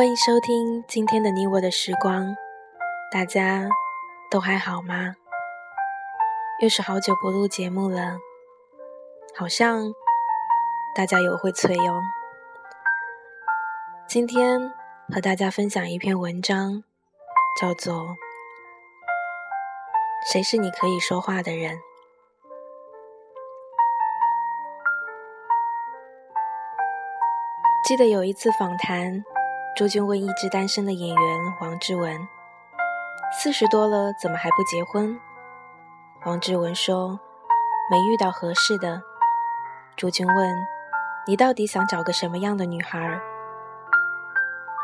欢迎收听今天的你我的时光，大家都还好吗？又是好久不录节目了，好像大家有会催哟。今天和大家分享一篇文章，叫做《谁是你可以说话的人》。记得有一次访谈，朱军问一直单身的演员王志文：“四十多了，怎么还不结婚？”王志文说：“没遇到合适的。”朱军问：“你到底想找个什么样的女孩？”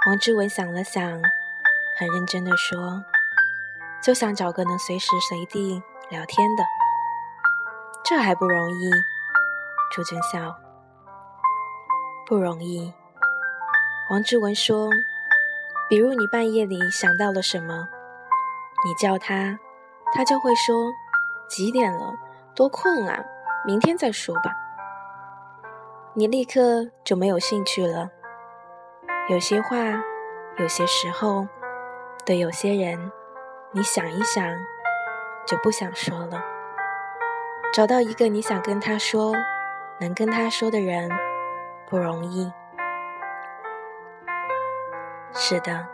王志文想了想，很认真的说：“就想找个能随时随地聊天的。”这还不容易？朱军笑。不容易，王志文说：“比如你半夜里想到了什么，你叫他，他就会说几点了，多困啊，明天再说吧。你立刻就没有兴趣了。有些话，有些时候，对有些人，你想一想，就不想说了。找到一个你想跟他说，能跟他说的人。”不容易。是的，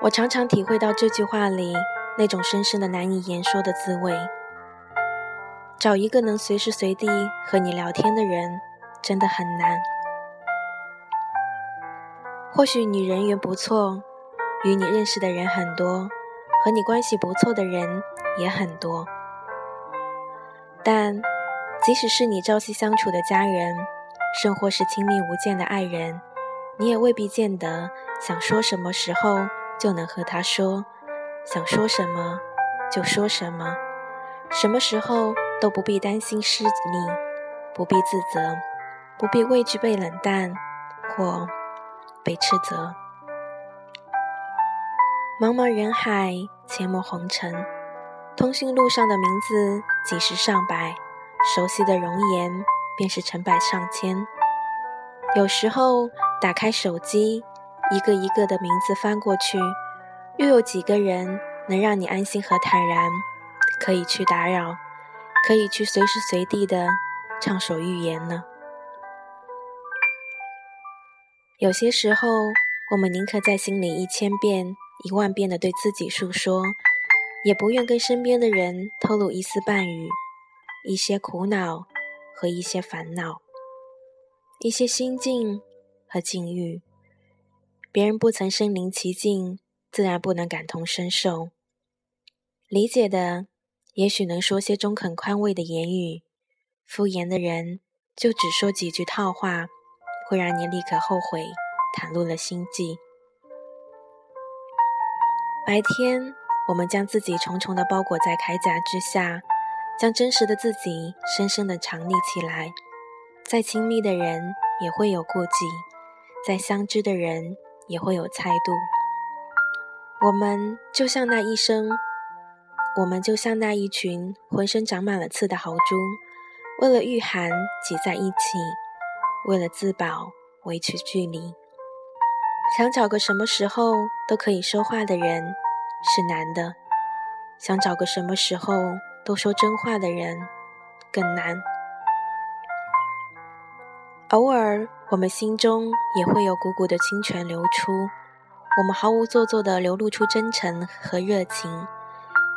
我常常体会到这句话里那种深深的难以言说的滋味。找一个能随时随地和你聊天的人，真的很难。或许你人缘不错，与你认识的人很多，和你关系不错的人也很多，但即使是你朝夕相处的家人。甚或是亲密无间的爱人，你也未必见得想说什么时候就能和他说，想说什么就说什么，什么时候都不必担心失礼，不必自责，不必畏惧被冷淡或被斥责。茫茫人海，阡陌红尘，通讯录上的名字几十上百，熟悉的容颜。便是成百上千。有时候打开手机，一个一个的名字翻过去，又有几个人能让你安心和坦然，可以去打扰，可以去随时随地的畅所欲言呢？有些时候，我们宁可在心里一千遍、一万遍的对自己诉说，也不愿跟身边的人透露一丝半语，一些苦恼。和一些烦恼，一些心境和境遇，别人不曾身临其境，自然不能感同身受。理解的，也许能说些中肯宽慰的言语；敷衍的人，就只说几句套话，会让你立刻后悔，袒露了心迹。白天，我们将自己重重的包裹在铠甲之下。将真实的自己深深的藏匿起来，再亲密的人也会有顾忌，再相知的人也会有猜度。我们就像那一生，我们就像那一群浑身长满了刺的豪猪，为了御寒挤在一起，为了自保维持距离。想找个什么时候都可以说话的人是难的，想找个什么时候。都说真话的人更难。偶尔，我们心中也会有股股的清泉流出，我们毫无做作地流露出真诚和热情，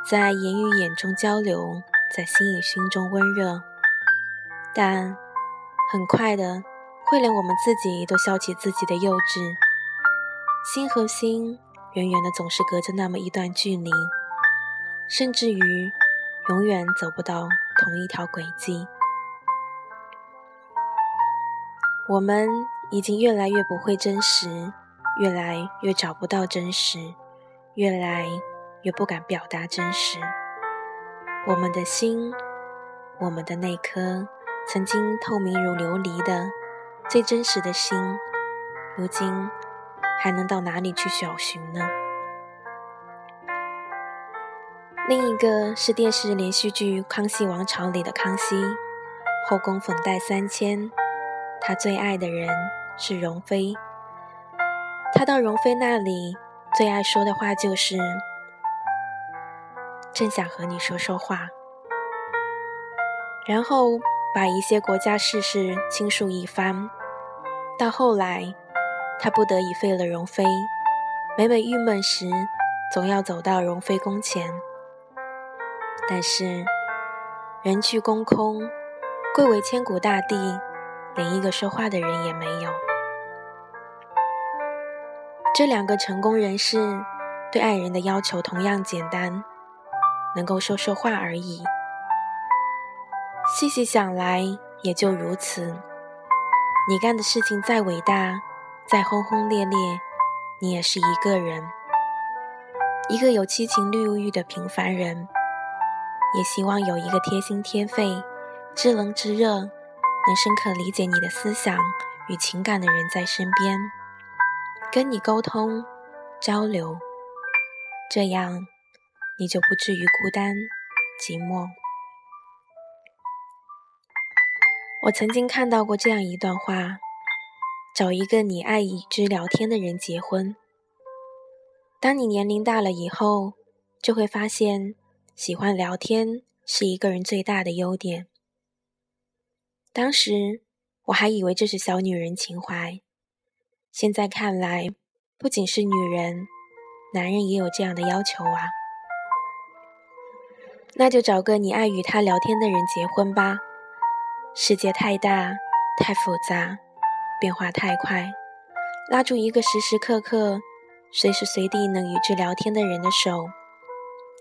在言语眼中交流，在心与心中温热。但很快的，会连我们自己都笑起自己的幼稚。心和心，远远的总是隔着那么一段距离，甚至于。永远走不到同一条轨迹。我们已经越来越不会真实，越来越找不到真实，越来越不敢表达真实。我们的心，我们的那颗曾经透明如琉璃的最真实的心，如今还能到哪里去找寻呢？另一个是电视连续剧《康熙王朝》里的康熙，后宫粉黛三千，他最爱的人是容妃。他到容妃那里，最爱说的话就是：“正想和你说说话。”然后把一些国家事事倾述一番。到后来，他不得已废了容妃，每每郁闷时，总要走到容妃宫前。但是人去宫空，贵为千古大帝，连一个说话的人也没有。这两个成功人士对爱人的要求同样简单，能够说说话而已。细细想来，也就如此。你干的事情再伟大，再轰轰烈烈，你也是一个人，一个有七情六欲的平凡人。也希望有一个贴心贴肺、知冷知热、能深刻理解你的思想与情感的人在身边，跟你沟通交流，这样你就不至于孤单寂寞。我曾经看到过这样一段话：找一个你爱已知聊天的人结婚。当你年龄大了以后，就会发现喜欢聊天是一个人最大的优点。当时我还以为这是小女人情怀，现在看来，不仅是女人，男人也有这样的要求啊。那就找个你爱与他聊天的人结婚吧。世界太大，太复杂，变化太快，拉住一个时时刻刻、随时随地能与之聊天的人的手，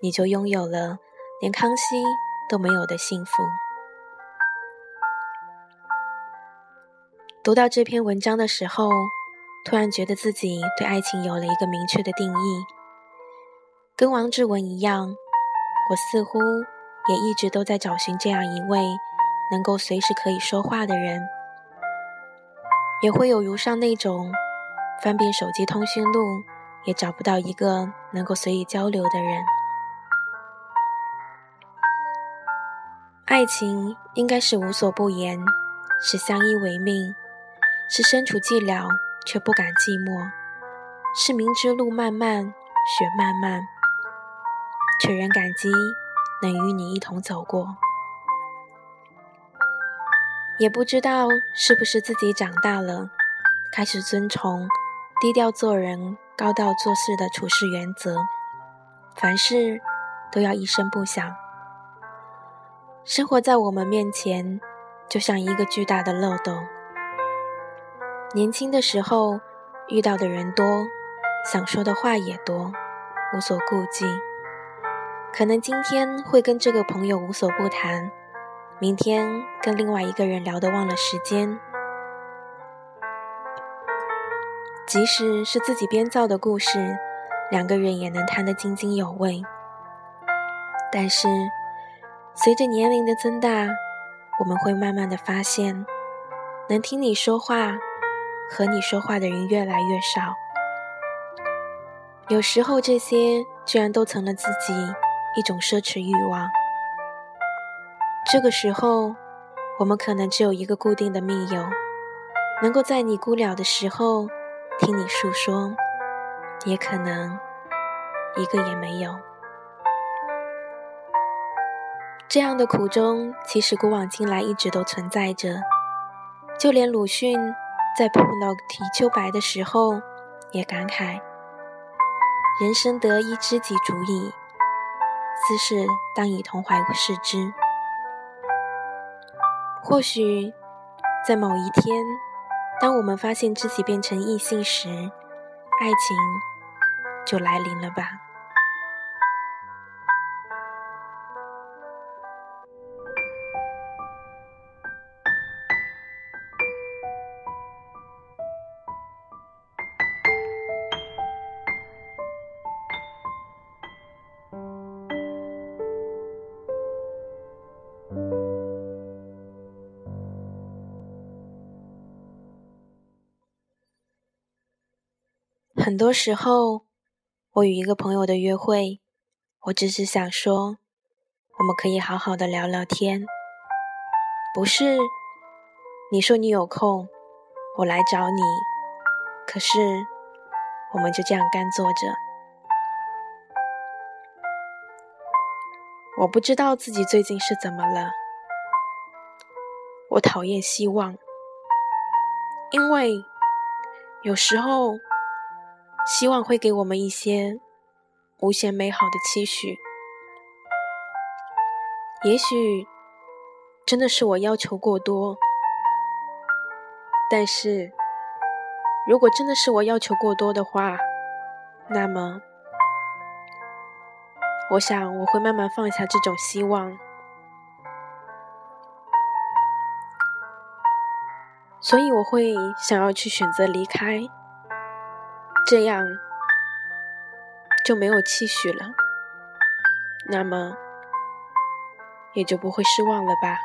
你就拥有了连康熙都没有的幸福。读到这篇文章的时候，突然觉得自己对爱情有了一个明确的定义。跟王志文一样，我似乎也一直都在找寻这样一位。能够随时可以说话的人，也会有如上那种翻遍手机通讯录也找不到一个能够随意交流的人。爱情应该是无所不言，是相依为命，是身处寂寥却不感寂寞，是明知路漫漫雪漫漫，却仍感激能与你一同走过。也不知道是不是自己长大了，开始遵从低调做人、高调做事的处事原则，凡事都要一声不响。生活在我们面前，就像一个巨大的漏洞。年轻的时候遇到的人多，想说的话也多，无所顾忌。可能今天会跟这个朋友无所不谈。明天跟另外一个人聊得忘了时间，即使是自己编造的故事，两个人也能谈得津津有味。但是随着年龄的增大，我们会慢慢的发现，能听你说话、和你说话的人越来越少。有时候这些居然都成了自己一种奢侈欲望。这个时候，我们可能只有一个固定的密友，能够在你孤了的时候听你诉说，也可能一个也没有。这样的苦衷，其实古往今来一直都存在着。就连鲁迅在碰到啼秋白的时候，也感慨：“人生得一知己足矣，斯事当以同怀视之。”或许，在某一天，当我们发现自己变成异性时，爱情就来临了吧。很多时候，我与一个朋友的约会，我只是想说，我们可以好好的聊聊天。不是，你说你有空，我来找你。可是，我们就这样干坐着。我不知道自己最近是怎么了。我讨厌希望，因为有时候希望会给我们一些无限美好的期许。也许真的是我要求过多，但是如果真的是我要求过多的话，那么我想我会慢慢放下这种希望。所以我会想要去选择离开，这样就没有期许了，那么也就不会失望了吧。